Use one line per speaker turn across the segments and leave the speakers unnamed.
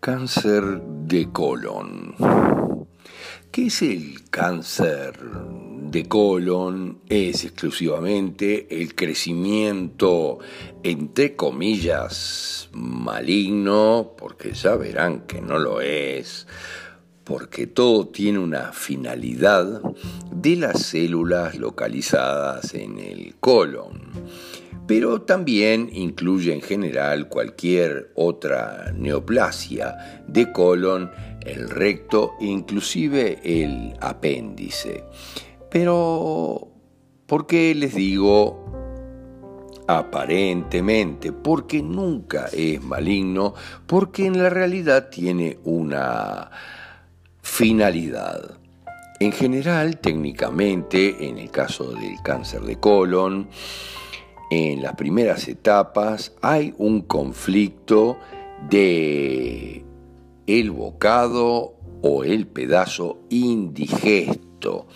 Cáncer de colon. ¿Qué es el cáncer de colon? Es exclusivamente el crecimiento, entre comillas, maligno, porque ya verán que no lo es, porque todo tiene una finalidad de las células localizadas en el colon pero también incluye en general cualquier otra neoplasia de colon, el recto, inclusive el apéndice. Pero, ¿por qué les digo aparentemente? Porque nunca es maligno, porque en la realidad tiene una finalidad. En general, técnicamente, en el caso del cáncer de colon, en las primeras etapas hay un conflicto de el bocado o el pedazo indigesto,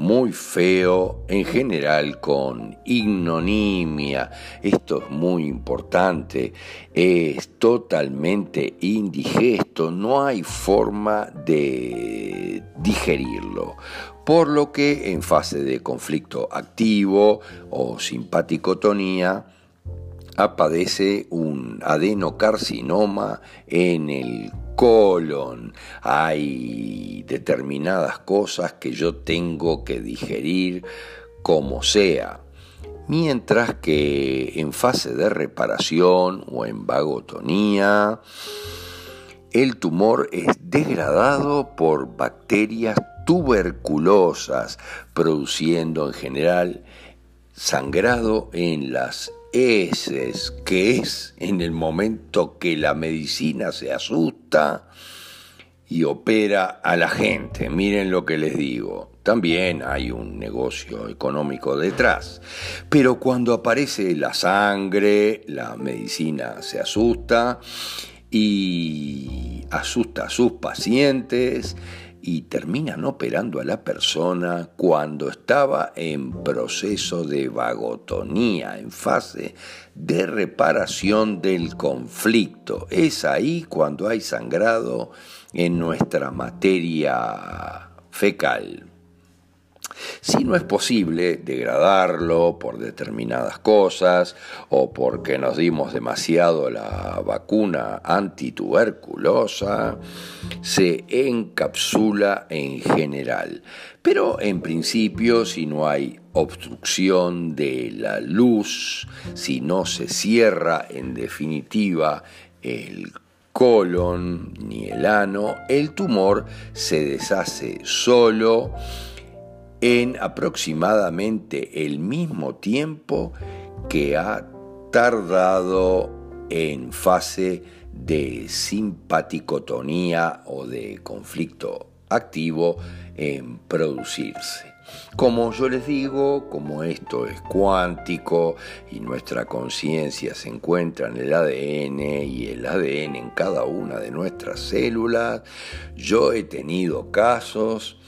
muy feo, en general con ignomia. Esto es muy importante, es totalmente indigesto, no hay forma de digerirlo. Por lo que en fase de conflicto activo o simpaticotonía aparece un adenocarcinoma en el colon. Hay determinadas cosas que yo tengo que digerir como sea. Mientras que en fase de reparación o en vagotonía, el tumor es degradado por bacterias tuberculosas, produciendo en general sangrado en las heces, que es en el momento que la medicina se asusta y opera a la gente. Miren lo que les digo. También hay un negocio económico detrás. Pero cuando aparece la sangre, la medicina se asusta y asusta a sus pacientes y terminan operando a la persona cuando estaba en proceso de vagotonía, en fase de reparación del conflicto. Es ahí cuando hay sangrado en nuestra materia fecal. Si no es posible degradarlo por determinadas cosas o porque nos dimos demasiado la vacuna antituberculosa, se encapsula en general. Pero en principio, si no hay obstrucción de la luz, si no se cierra en definitiva el colon ni el ano, el tumor se deshace solo en aproximadamente el mismo tiempo que ha tardado en fase de simpaticotonía o de conflicto activo en producirse. Como yo les digo, como esto es cuántico y nuestra conciencia se encuentra en el ADN y el ADN en cada una de nuestras células, yo he tenido casos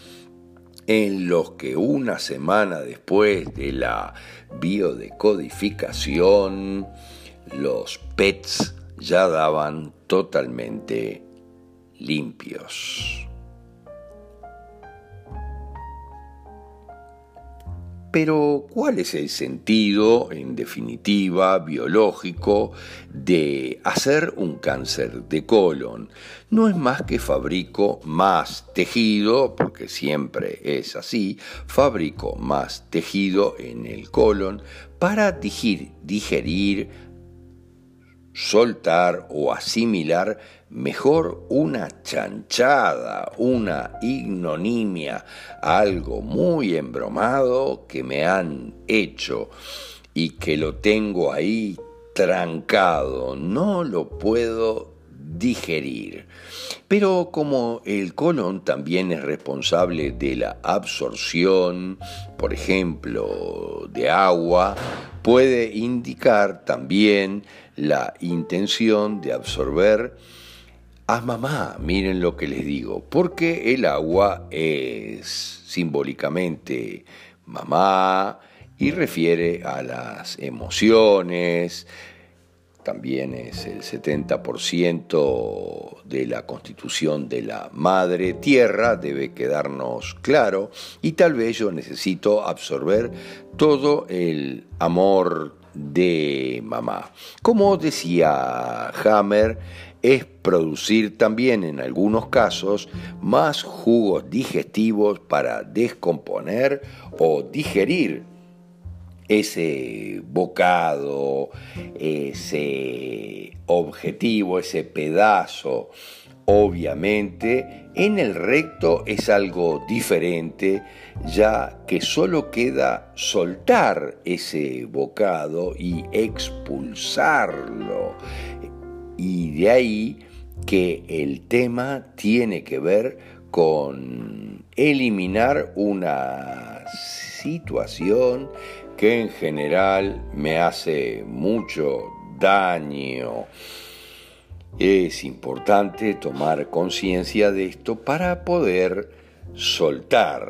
en los que una semana después de la biodecodificación, los PETs ya daban totalmente limpios. Pero ¿cuál es el sentido, en definitiva, biológico, de hacer un cáncer de colon? No es más que fabrico más tejido, porque siempre es así, fabrico más tejido en el colon para digerir, digerir soltar o asimilar mejor una chanchada, una ignomia, algo muy embromado que me han hecho y que lo tengo ahí trancado, no lo puedo digerir. Pero como el colon también es responsable de la absorción, por ejemplo, de agua, puede indicar también la intención de absorber a mamá, miren lo que les digo, porque el agua es simbólicamente mamá y refiere a las emociones, también es el 70% de la constitución de la madre tierra, debe quedarnos claro, y tal vez yo necesito absorber todo el amor de mamá. Como decía Hammer, es producir también en algunos casos más jugos digestivos para descomponer o digerir ese bocado, ese objetivo, ese pedazo. Obviamente, en el recto es algo diferente, ya que solo queda soltar ese bocado y expulsarlo. Y de ahí que el tema tiene que ver con eliminar una situación que en general me hace mucho daño. Es importante tomar conciencia de esto para poder soltar.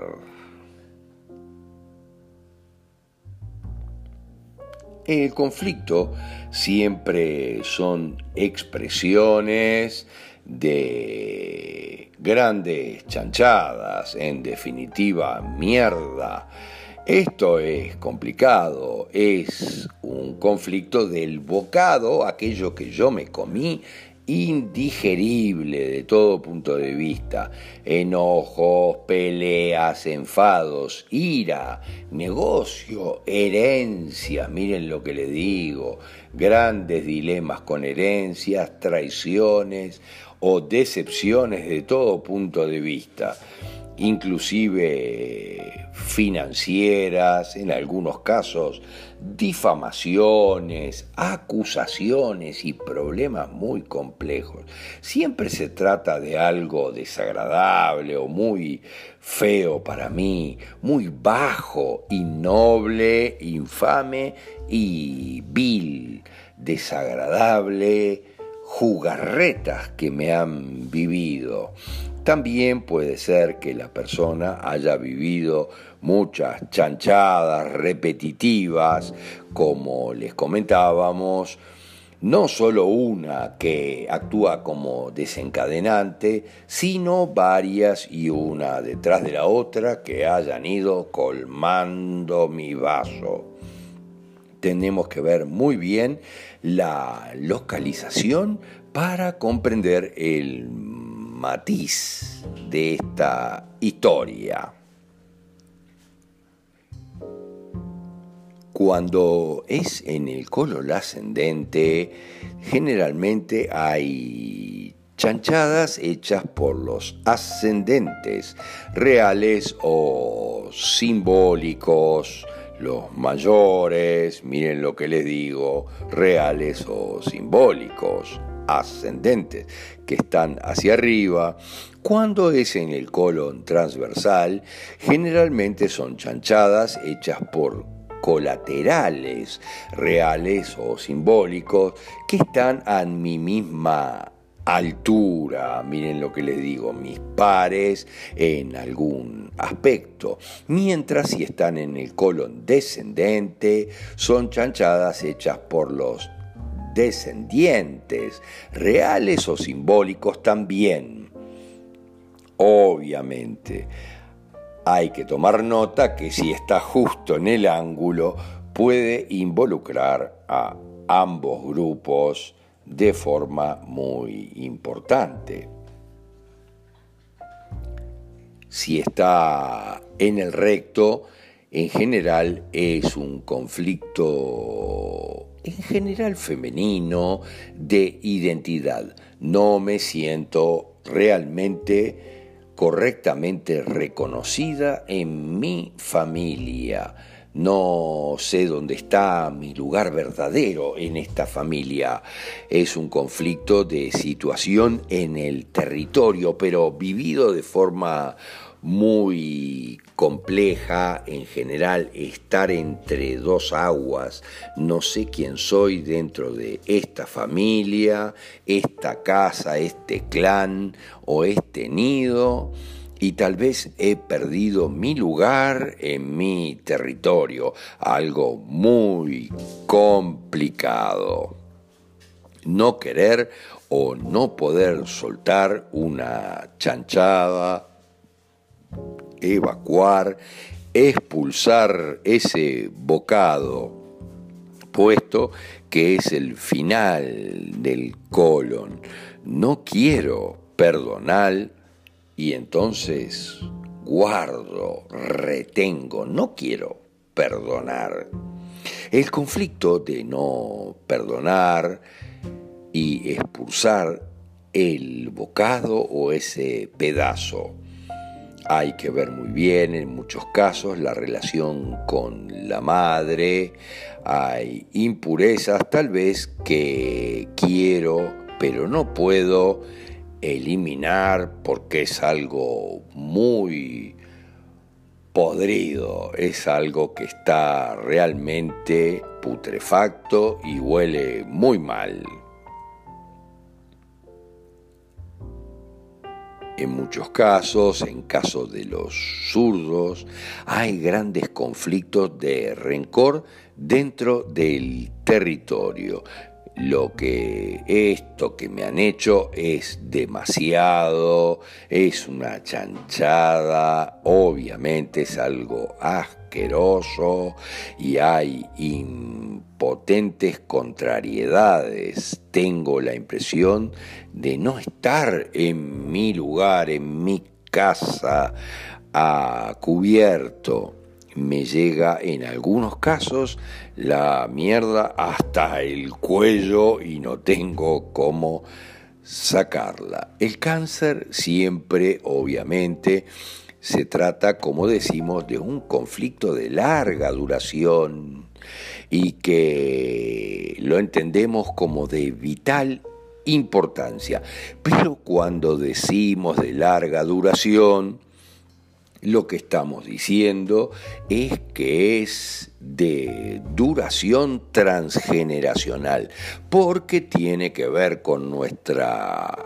El conflicto siempre son expresiones de grandes chanchadas, en definitiva mierda esto es complicado, es un conflicto del bocado, aquello que yo me comí, indigerible de todo punto de vista. Enojos, peleas, enfados, ira, negocio, herencia, miren lo que le digo, grandes dilemas con herencias, traiciones o decepciones de todo punto de vista inclusive financieras, en algunos casos difamaciones, acusaciones y problemas muy complejos. Siempre se trata de algo desagradable o muy feo para mí, muy bajo, innoble, infame y vil, desagradable, jugarretas que me han vivido. También puede ser que la persona haya vivido muchas chanchadas repetitivas, como les comentábamos, no solo una que actúa como desencadenante, sino varias y una detrás de la otra que hayan ido colmando mi vaso. Tenemos que ver muy bien la localización para comprender el matiz de esta historia. Cuando es en el color ascendente, generalmente hay chanchadas hechas por los ascendentes, reales o simbólicos, los mayores, miren lo que les digo, reales o simbólicos, ascendentes, que están hacia arriba. Cuando es en el colon transversal, generalmente son chanchadas hechas por colaterales, reales o simbólicos, que están a mi misma altura, miren lo que les digo, mis pares en algún aspecto, mientras si están en el colon descendente, son chanchadas hechas por los descendientes, reales o simbólicos también. Obviamente, hay que tomar nota que si está justo en el ángulo puede involucrar a ambos grupos de forma muy importante. Si está en el recto, en general es un conflicto en general femenino de identidad. No me siento realmente correctamente reconocida en mi familia. No sé dónde está mi lugar verdadero en esta familia. Es un conflicto de situación en el territorio, pero vivido de forma muy compleja, en general estar entre dos aguas, no sé quién soy dentro de esta familia, esta casa, este clan o este nido, y tal vez he perdido mi lugar en mi territorio, algo muy complicado. No querer o no poder soltar una chanchada, evacuar, expulsar ese bocado, puesto que es el final del colon. No quiero perdonar y entonces guardo, retengo, no quiero perdonar. El conflicto de no perdonar y expulsar el bocado o ese pedazo hay que ver muy bien en muchos casos la relación con la madre, hay impurezas tal vez que quiero pero no puedo eliminar porque es algo muy podrido, es algo que está realmente putrefacto y huele muy mal. En muchos casos, en caso de los zurdos, hay grandes conflictos de rencor dentro del territorio. Lo que esto que me han hecho es demasiado, es una chanchada, obviamente es algo asqueroso y hay potentes contrariedades. Tengo la impresión de no estar en mi lugar, en mi casa, a cubierto. Me llega en algunos casos la mierda hasta el cuello y no tengo cómo sacarla. El cáncer siempre, obviamente, se trata, como decimos, de un conflicto de larga duración y que lo entendemos como de vital importancia. Pero cuando decimos de larga duración, lo que estamos diciendo es que es de duración transgeneracional, porque tiene que ver con nuestra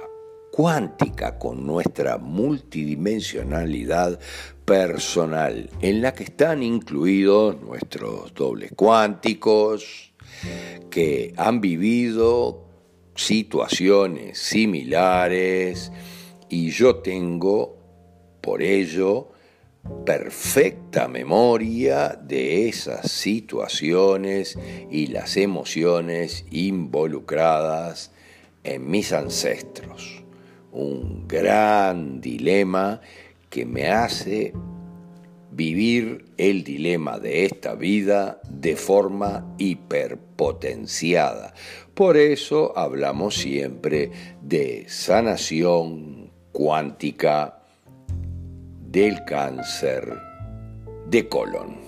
cuántica, con nuestra multidimensionalidad personal, en la que están incluidos nuestros dobles cuánticos, que han vivido situaciones similares y yo tengo, por ello, perfecta memoria de esas situaciones y las emociones involucradas en mis ancestros. Un gran dilema que me hace vivir el dilema de esta vida de forma hiperpotenciada. Por eso hablamos siempre de sanación cuántica del cáncer de colon.